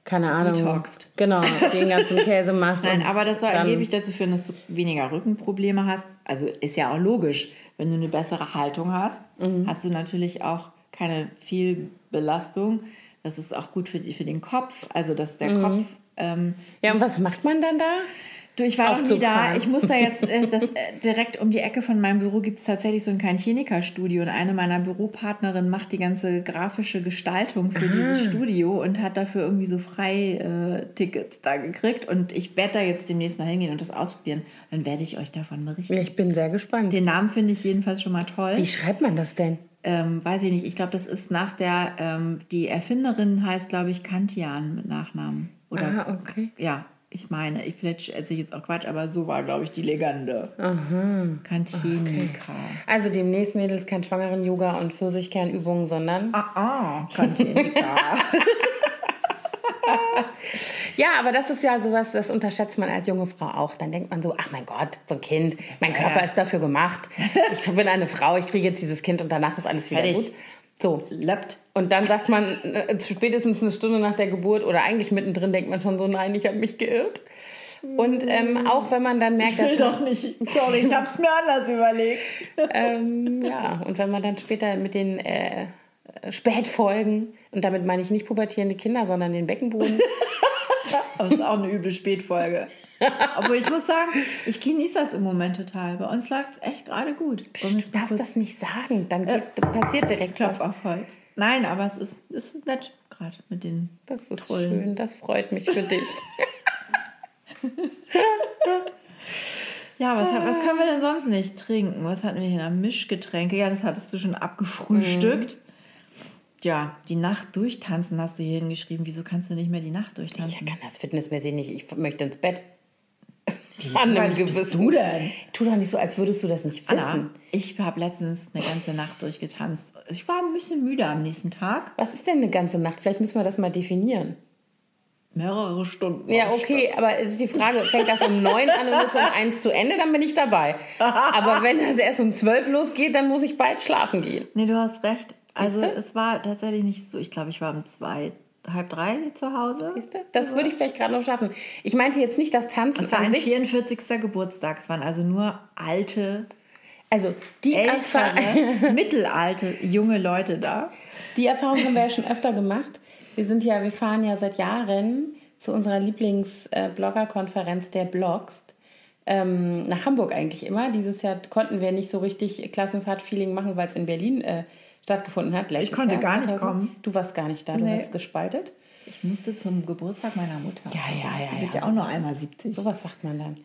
keine Ahnung. Detoxt. Genau, den ganzen Käse macht. Nein, aber das soll angeblich dazu führen, dass du weniger Rückenprobleme hast. Also ist ja auch logisch. Wenn du eine bessere Haltung hast, Mhm. hast du natürlich auch keine viel Belastung. Das ist auch gut für, die- für den Kopf. Also, dass der Mhm. Kopf. Ähm, Ja, und was macht man dann da? Du, ich war noch nie da. Ich muss da jetzt, äh, das, äh, direkt um die Ecke von meinem Büro gibt es tatsächlich so ein Kantienika-Studio. Und eine meiner Büropartnerinnen macht die ganze grafische Gestaltung für Ah. dieses Studio und hat dafür irgendwie so Freitickets da gekriegt. Und ich werde da jetzt demnächst mal hingehen und das ausprobieren. Dann werde ich euch davon berichten. Ich bin sehr gespannt. Den Namen finde ich jedenfalls schon mal toll. Wie schreibt man das denn? Ähm, weiß ich nicht. Ich glaube, das ist nach der, ähm, die Erfinderin heißt, glaube ich, Kantian mit Nachnamen. Oder Ah, okay. ja, ich meine, ich, vielleicht erzähle ich jetzt auch Quatsch, aber so war, glaube ich, die Legende. Aha. Kantienika. Also demnächst Mädels kein Schwangeren-Yoga und Pfirsichkernübungen, sondern... Ah, ah, Kantienika. Ja, aber das ist ja sowas, das unterschätzt man als junge Frau auch. Dann denkt man so, ach mein Gott, so ein Kind, mein Körper ist dafür gemacht. Ich bin eine Frau, ich kriege jetzt dieses Kind und danach ist alles wieder Fertig. gut. So, Löppt. Und dann sagt man äh, spätestens eine Stunde nach der Geburt oder eigentlich mittendrin denkt man schon so, nein, ich habe mich geirrt. Und ähm, auch wenn man dann merkt, Ich will dass doch nicht. Sorry, ich hab's mir anders überlegt. ähm, ja, und wenn man dann später mit den äh, Spätfolgen, und damit meine ich nicht pubertierende Kinder, sondern den Beckenboden, das ist auch eine üble Spätfolge. Obwohl ich muss sagen, ich genieße das im Moment total. Bei uns läuft es echt gerade gut. du darfst das nicht sagen, dann geht, passiert direkt Klopf was. auf Holz. Nein, aber es ist, ist nett gerade mit den. Das ist Trollen. schön, das freut mich für dich. Ja, was, was können wir denn sonst nicht trinken? Was hatten wir hier? Mischgetränke. Ja, das hattest du schon abgefrühstückt. Ja, die Nacht durchtanzen hast du hier hingeschrieben. Wieso kannst du nicht mehr die Nacht Ich durchtanzen? kann das fitnessmäßig nicht, ich möchte ins Bett. An einem langweilig bist gewissen. du denn? Tu doch nicht so, als würdest du das nicht wissen. Anna, ich habe letztens eine ganze Nacht durchgetanzt. Ich war ein bisschen müde am nächsten Tag. Was ist denn eine ganze Nacht? Vielleicht müssen wir das mal definieren. Mehrere Stunden. Ja, okay, aber es ist die Frage, fängt das um neun an und ist um eins zu Ende, dann bin ich dabei. Aber wenn das erst um zwölf losgeht, dann muss ich bald schlafen gehen. Nee, du hast recht. Also es war tatsächlich nicht so. Ich glaube, ich war um zwei, halb drei zu Hause. Siehst du? Das würde ich vielleicht gerade noch schaffen. Ich meinte jetzt nicht das Tanzen Es war ein sich. 44. Geburtstag. Es waren also nur alte, Also die, ältere, mittelalte, junge Leute da. die Erfahrung haben wir ja schon öfter gemacht. Wir sind ja, wir fahren ja seit Jahren zu unserer Lieblings-Blogger-Konferenz der Blogs. Ähm, nach Hamburg eigentlich immer. Dieses Jahr konnten wir nicht so richtig Klassenfahrt-Feeling machen, weil es in Berlin äh, stattgefunden hat. letztes konnte Jahr, gar nicht 2000. kommen. Du warst gar nicht da, du Nee. warst gespaltet. Ich musste zum Geburtstag meiner Mutter. Ja, ja, ja, wird ja, ja auch nur einmal 70. Sowas sagt man dann.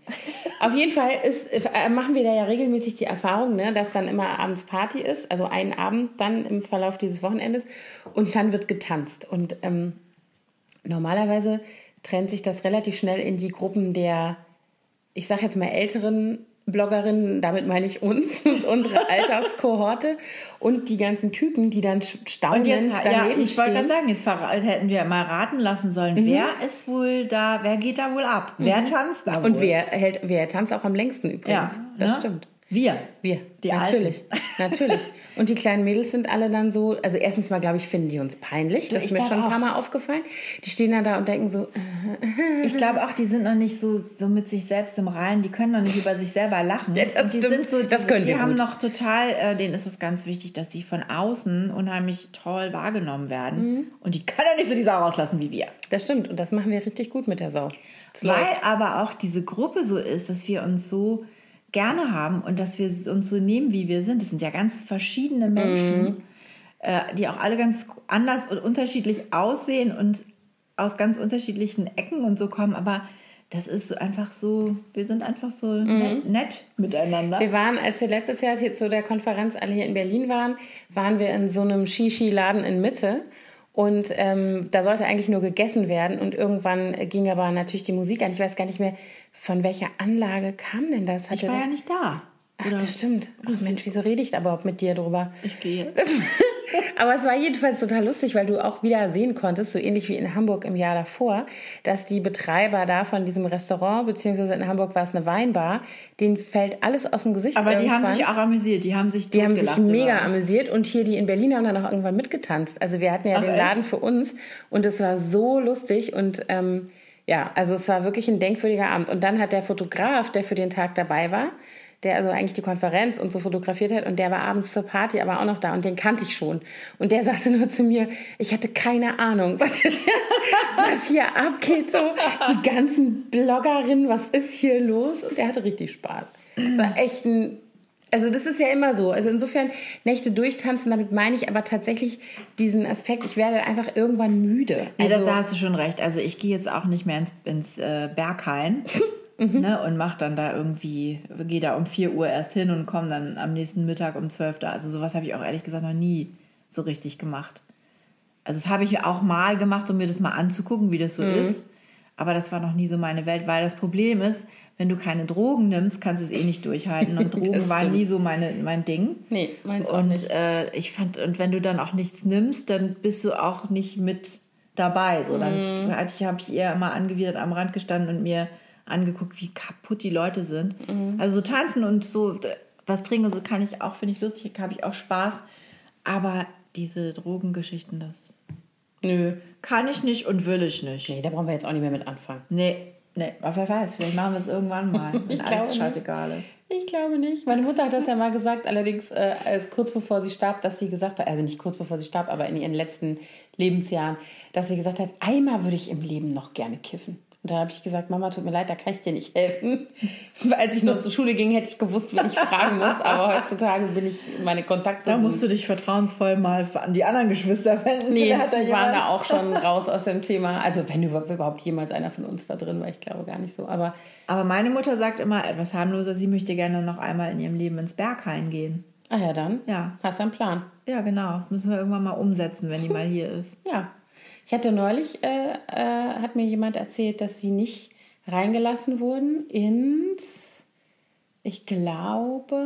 Auf jeden Fall ist, äh, machen wir da ja regelmäßig die Erfahrung, ne, dass dann immer abends Party ist, also einen Abend dann im Verlauf dieses Wochenendes und dann wird getanzt. Und ähm, normalerweise trennt sich das relativ schnell in die Gruppen der, ich sage jetzt mal älteren Bloggerinnen, damit meine ich uns und unsere Alterskohorte und die ganzen Küken, die dann staunend jetzt, ja, daneben ich wollte gerade sagen, jetzt also hätten wir mal raten lassen sollen, wer ist wohl da, wer geht da wohl ab? Wer tanzt da wohl? Und wer hält, wer tanzt auch am längsten übrigens. Ja, das ne? stimmt. Wir. Wir, Die natürlich, natürlich. Und die kleinen Mädels sind alle dann so, also erstens mal, glaube ich, finden die uns peinlich. Das ich ist mir schon ein paar. Mal aufgefallen. Die stehen dann da und denken so, Ich glaube auch, die sind noch nicht so, so mit sich selbst im Reinen, die können noch nicht über sich selber lachen. Ja, das Und die stimmt. sind so, die, Das können die haben gut. noch total, äh, denen ist es ganz wichtig, dass sie von außen unheimlich toll wahrgenommen werden. Mhm. Und die können ja nicht so die Sau rauslassen wie wir. das stimmt. Und das machen wir richtig gut mit der Sau. Das Weil läuft. aber auch diese Gruppe so ist, dass wir uns so gerne haben und dass wir uns so nehmen, wie wir sind. Das sind ja ganz verschiedene Menschen, Mhm. äh, die auch alle ganz anders und unterschiedlich aussehen und aus ganz unterschiedlichen Ecken und so kommen. Aber das ist so einfach so, wir sind einfach so Mhm. nett, nett miteinander. Wir waren, als wir letztes Jahr hier zu der Konferenz alle hier in Berlin waren, waren wir in so einem Shishi-Laden in Mitte. Und ähm, da sollte eigentlich nur gegessen werden. Und irgendwann ging aber natürlich die Musik an. Ich weiß gar nicht mehr, von welcher Anlage kam denn das? ich Hatte war da- ja nicht da. Ach, das stimmt. Ach Mensch, wieso rede ich da überhaupt mit dir drüber? Ich gehe jetzt. Aber es war jedenfalls total lustig, weil du auch wieder sehen konntest, so ähnlich wie in Hamburg im Jahr davor, dass die Betreiber da von diesem Restaurant, beziehungsweise in Hamburg war es eine Weinbar, denen fällt alles aus dem Gesicht. Aber die haben sich auch amüsiert, die haben sich Die haben sich mega amüsiert und hier die in Berlin haben dann auch irgendwann mitgetanzt. Also wir hatten ja Ach, den echt? Laden für uns und es war so lustig und ähm, ja, also es war wirklich ein denkwürdiger Abend. Und dann hat der Fotograf, der für den Tag dabei war, der also eigentlich die Konferenz und so fotografiert hat und der war abends zur Party aber auch noch da und den kannte ich schon. Und der sagte nur zu mir, ich hatte keine Ahnung, was, was hier abgeht. So, die ganzen Bloggerinnen, was ist hier los? Und der hatte richtig Spaß. Es war echt ein also das ist ja immer so. Also insofern Nächte durchtanzen, damit meine ich aber tatsächlich diesen Aspekt, ich werde einfach irgendwann müde. Also, das, da hast du schon recht. Also ich gehe jetzt auch nicht mehr ins, ins äh, Berghain ne, und mache dann da irgendwie, gehe da um 4 Uhr erst hin und komme dann am nächsten Mittag um 12 da. Also sowas habe ich auch ehrlich gesagt noch nie so richtig gemacht. Also das habe ich auch mal gemacht, um mir das mal anzugucken, wie das so ist. Aber das war noch nie so meine Welt, weil das Problem ist, wenn du keine Drogen nimmst, kannst du es eh nicht durchhalten. Und Drogen waren nie so meine, mein Ding. Nee, meins auch Und nicht. äh, ich fand, und wenn du dann auch nichts nimmst, dann bist du auch nicht mit dabei. So, dann Mhm. hatte ich, habe ich eher immer angewidert am Rand gestanden und mir angeguckt, wie kaputt die Leute sind. Mhm. Also so tanzen und so was trinken, so kann ich auch, finde ich lustig, habe ich auch Spaß. Aber diese Drogengeschichten, das Nö. kann ich nicht und will ich nicht. Nee, da brauchen wir jetzt auch nicht mehr mit anfangen. Nee, Nee, aber wer weiß, vielleicht machen wir es irgendwann mal, wenn Ich alles scheißegal ist. Ich glaube nicht. Meine Mutter hat das ja mal gesagt, allerdings äh, als kurz bevor sie starb, dass sie gesagt hat, also nicht kurz bevor sie starb, aber in ihren letzten Lebensjahren, dass sie gesagt hat, einmal würde ich im Leben noch gerne kiffen. Und dann habe ich gesagt, Mama, tut mir leid, da kann ich dir nicht helfen. Als ich noch zur Schule ging, hätte ich gewusst, wen ich fragen muss. Aber heutzutage bin ich, meine Kontakte Da musst du dich vertrauensvoll mal an die anderen Geschwister wenden. Nee, da die waren da auch schon raus aus dem Thema. Also wenn über- überhaupt jemals einer von uns da drin war, ich glaube gar nicht so. Aber Aber meine Mutter sagt immer etwas harmloser, sie möchte gerne noch einmal in ihrem Leben ins Berghain gehen. ah ja, dann Ja. hast du einen Plan. Ja, genau. Das müssen wir irgendwann mal umsetzen, wenn die mal hier ist. Ja. Ich hatte neulich, äh, äh, hat mir jemand erzählt, dass sie nicht reingelassen wurden ins, ich glaube,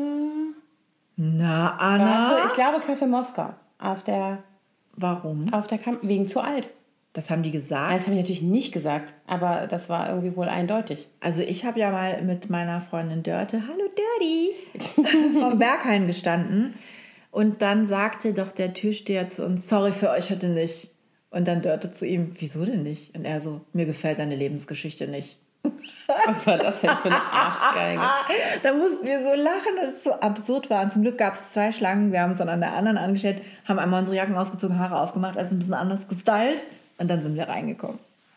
Na, Anna. warte, ich glaube Café Moskau. Auf der, Warum? auf der Kam wegen zu alt. Das haben die gesagt. Das habe ich natürlich nicht gesagt, aber das war irgendwie wohl eindeutig. Also ich habe ja mal mit meiner Freundin Dörte, hallo Dirty, vom Berghain gestanden. Und dann sagte doch der Türsteher zu uns, sorry für euch heute nicht. Und dann Dörte zu ihm, wieso denn nicht? Und er so, mir gefällt deine Lebensgeschichte nicht. Was war das denn für eine Arschgeige? Da mussten wir so lachen, dass es so absurd war. Und zum Glück gab es zwei Schlangen. Wir haben uns dann an der anderen angestellt, haben einmal unsere Jacken ausgezogen, Haare aufgemacht, also ein bisschen anders gestylt. Und dann sind wir reingekommen.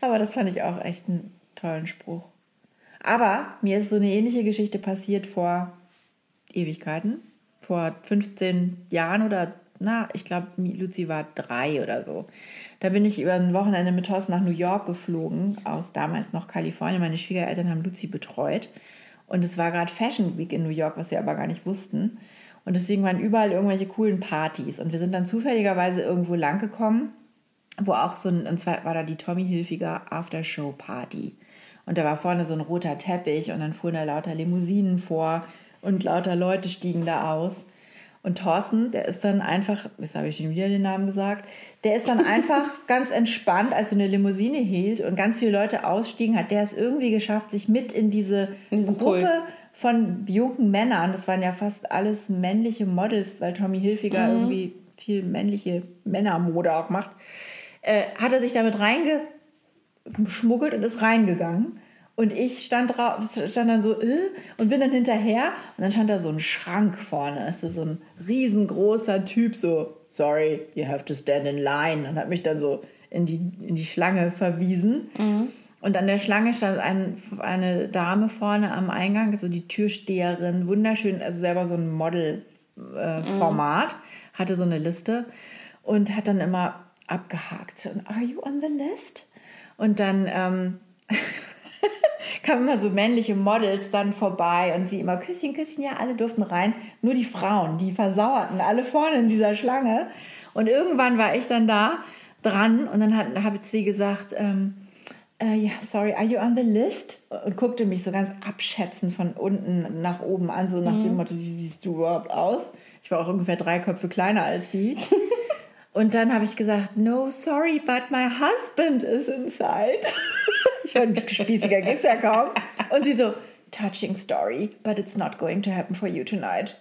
Aber das fand ich auch echt einen tollen Spruch. Aber mir ist so eine ähnliche Geschichte passiert vor Ewigkeiten. Vor 15 Jahren oder, na, ich glaube, Luzi war drei oder so. Da bin ich über ein Wochenende mit Thorsten nach New York geflogen, aus damals noch Kalifornien. Meine Schwiegereltern haben Luzi betreut. Und es war gerade Fashion Week in New York, was wir aber gar nicht wussten. Und deswegen waren überall irgendwelche coolen Partys. Und wir sind dann zufälligerweise irgendwo lang gekommen, wo auch so ein, und zwar war da die Tommy Hilfiger Aftershow-Party. Und da war vorne so ein roter Teppich und dann fuhren da lauter Limousinen vor und lauter Leute stiegen da aus. Und Thorsten, der ist dann einfach, jetzt habe ich schon wieder den Namen gesagt, der ist dann einfach ganz entspannt, als so eine Limousine hielt und ganz viele Leute ausstiegen, hat der es irgendwie geschafft, sich mit in diese In Gruppe Pulk. von jungen Männern, das waren ja fast alles männliche Models, weil Tommy Hilfiger irgendwie viel männliche Männermode auch macht, äh, hat er sich damit reingeschmuggelt und ist reingegangen. Und ich stand, drauf, stand dann so äh, und bin dann hinterher und dann stand da so ein Schrank vorne. Das ist so ein riesengroßer Typ, so, sorry, you have to stand in line. Und hat mich dann so in die, in die Schlange verwiesen. Und an der Schlange stand ein, eine Dame vorne am Eingang, so die Türsteherin, wunderschön, also selber so ein Model-Format, hatte so eine Liste und hat dann immer abgehakt. Und, Are you on the list? Und dann ähm, kamen immer so männliche Models dann vorbei und sie immer Küsschen, Küsschen, ja, alle durften rein. Nur die Frauen, die versauerten alle vorne in dieser Schlange. Und irgendwann war ich dann da dran und dann habe sie gesagt, ähm, äh, ja, sorry, are you on the list? Und guckte mich so ganz abschätzend von unten nach oben an, so nach dem Motto, wie siehst du überhaupt aus? Ich war auch ungefähr drei Köpfe kleiner als die. Und dann habe ich gesagt, no, sorry, but my husband is inside. ich meine, spießiger geht's ja kaum. Und sie so, touching story, but it's not going to happen for you tonight.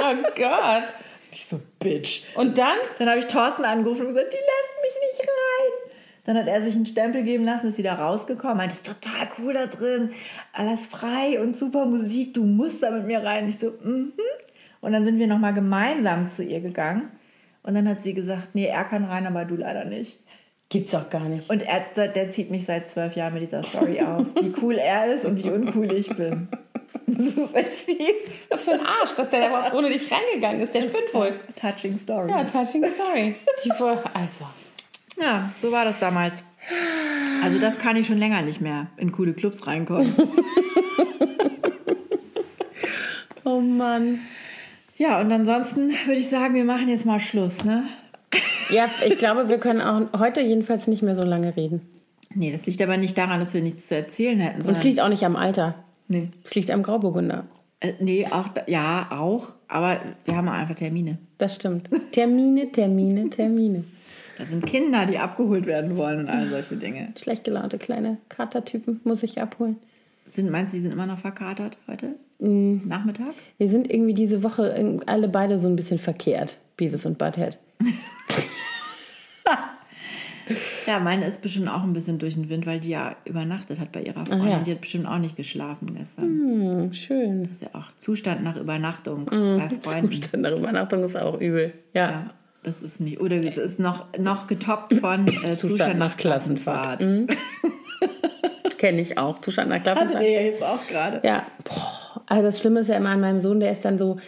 Oh Gott. Ich so, bitch. Und dann? Dann habe ich Thorsten angerufen und gesagt, die lässt mich nicht rein. Dann hat er sich einen Stempel geben lassen, ist wieder rausgekommen, meinte, ist total cool da drin, alles frei und super Musik, du musst da mit mir rein. Ich so, mhm. Und dann sind wir nochmal gemeinsam zu ihr gegangen. Und dann hat sie gesagt, nee, er kann rein, aber du leider nicht. Gibt's doch gar nicht. Und er, der zieht mich seit zwölf Jahren mit dieser Story auf. Wie cool er ist und wie uncool ich bin. Das ist echt fies. Was für ein Arsch, dass der überhaupt ohne dich reingegangen ist. Der spinnt wohl. Touching Story. Ja, touching story. Vor, also. Ja, so war das damals. Also das kann ich schon länger nicht mehr in coole Clubs reinkommen. Oh Mann. Ja, und ansonsten würde ich sagen, wir machen jetzt mal Schluss, ne? Ja, ich glaube, wir können auch heute jedenfalls nicht mehr so lange reden. Nee, das liegt aber nicht daran, dass wir nichts zu erzählen hätten, Und es liegt auch nicht am Alter. Nee. Es liegt am Grauburgunder. Äh, nee, auch, ja, auch, aber wir haben einfach Termine. Das stimmt. Termine, Termine, Termine. Da sind Kinder, die abgeholt werden wollen und all solche Dinge. Schlecht gelaunte kleine Katertypen muss ich abholen. Sind, meinst du, die sind immer noch verkatert heute? Nachmittag? Wir sind irgendwie diese Woche alle beide so ein bisschen verkehrt. Beavis und Butthead. Ja, meine ist bestimmt auch ein bisschen durch den Wind, weil die ja übernachtet hat bei ihrer Freundin. ja. Die hat bestimmt auch nicht geschlafen gestern. Hm, schön. Das ist ja auch Zustand nach Übernachtung bei Freunden. Zustand nach Übernachtung ist auch übel. Ja. Ja, das ist nicht. Oder es ist noch, noch getoppt von äh, Zustand, nach Klassenfahrt. Kenne ich auch. Zustand nach Klassenfahrt. ja jetzt auch gerade. Ja, boah. also das Schlimme ist ja immer an meinem Sohn, der ist dann so,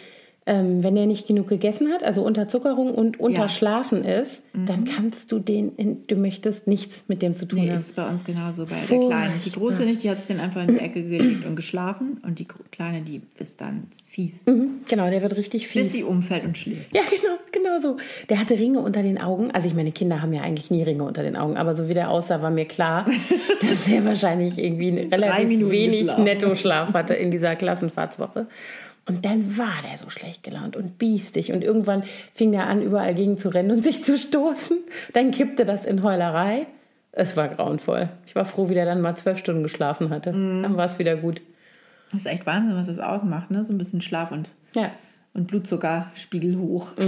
ähm, wenn er nicht genug gegessen hat, also Unterzuckerung und unterschlafen ist, dann kannst du den, in, du möchtest nichts mit dem zu tun Nee, haben. ist bei uns genauso bei der Kleinen. Die Große nicht, die hat sich dann einfach in die Ecke gelegt und geschlafen. Und die Kleine, die ist dann fies. Mhm, genau, der wird richtig fies. Bis sie umfällt und schläft. Ja, genau, genau so. Der hatte Ringe unter den Augen. Also ich meine, Kinder haben ja eigentlich nie Ringe unter den Augen, aber so wie der aussah, war mir klar, dass er wahrscheinlich irgendwie relativ wenig. Nettoschlaf hatte in dieser Klassenfahrtswoche. Und dann war der so schlecht gelaunt und biestig. Und irgendwann fing er an, überall gegen zu rennen und sich zu stoßen. Dann kippte das in Heulerei. Es war grauenvoll. Ich war froh, wie der dann mal zwölf Stunden geschlafen hatte. Dann war es wieder gut. Das ist echt Wahnsinn, was das ausmacht, ne? So ein bisschen Schlaf und, Ja. und Blutzuckerspiegel hoch.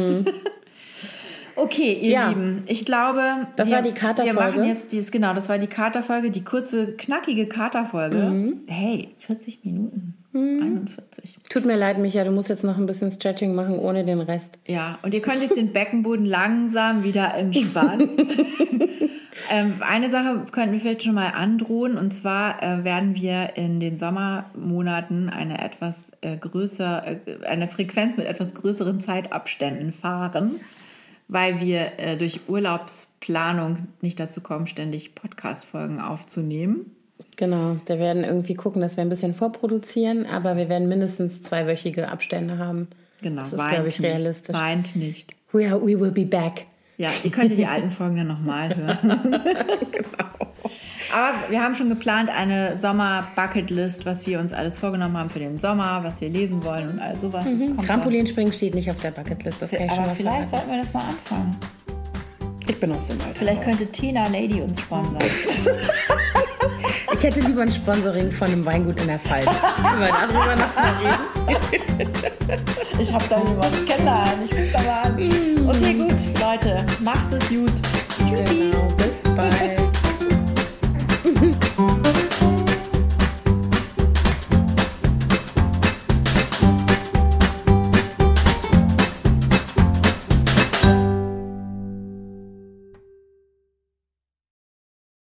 Okay, ihr Ja. Lieben, ich glaube, Das wir, war die Katerfolge. Wir machen jetzt dieses, genau, das war die Katerfolge, die kurze, knackige Katerfolge. Mhm. Hey, 40 Minuten. 41. Tut mir leid, Micha, du musst jetzt noch ein bisschen Stretching machen ohne den Rest. Ja, und ihr könnt jetzt den Beckenboden langsam wieder entspannen. ähm, eine Sache könnten wir vielleicht schon mal androhen, und zwar äh, werden wir in den Sommermonaten eine etwas äh, größer, äh, eine Frequenz mit etwas größeren Zeitabständen fahren, weil wir äh, durch Urlaubsplanung nicht dazu kommen, ständig Podcast-Folgen aufzunehmen. Genau, wir werden irgendwie gucken, dass wir ein bisschen vorproduzieren, aber wir werden mindestens zweiwöchige Abstände haben. Genau, Das ist, glaube ich, nicht, realistisch. Weint nicht. We, are, we will be back. Ja, ihr könnt die alten Folgen dann nochmal hören. Aber wir haben schon geplant, eine Sommer-Bucketlist, was wir uns alles vorgenommen haben für den Sommer, was wir lesen wollen und all sowas. Dann. Trampolinspringen steht nicht auf der Bucketlist, das kann ich schon Aber mal vielleicht verraten. sollten wir das mal anfangen. Ich bin aus dem Alter. Vielleicht könnte Tina Lady uns sponsern. Ich hätte lieber ein Sponsoring von einem Weingut in der Pfalz. Können wir darüber noch mal reden? Ich hab da jemanden, ich kenne da einen, ich guck da mal an. Okay, gut, Leute, macht es gut. Tschüssi. Genau, bis bald.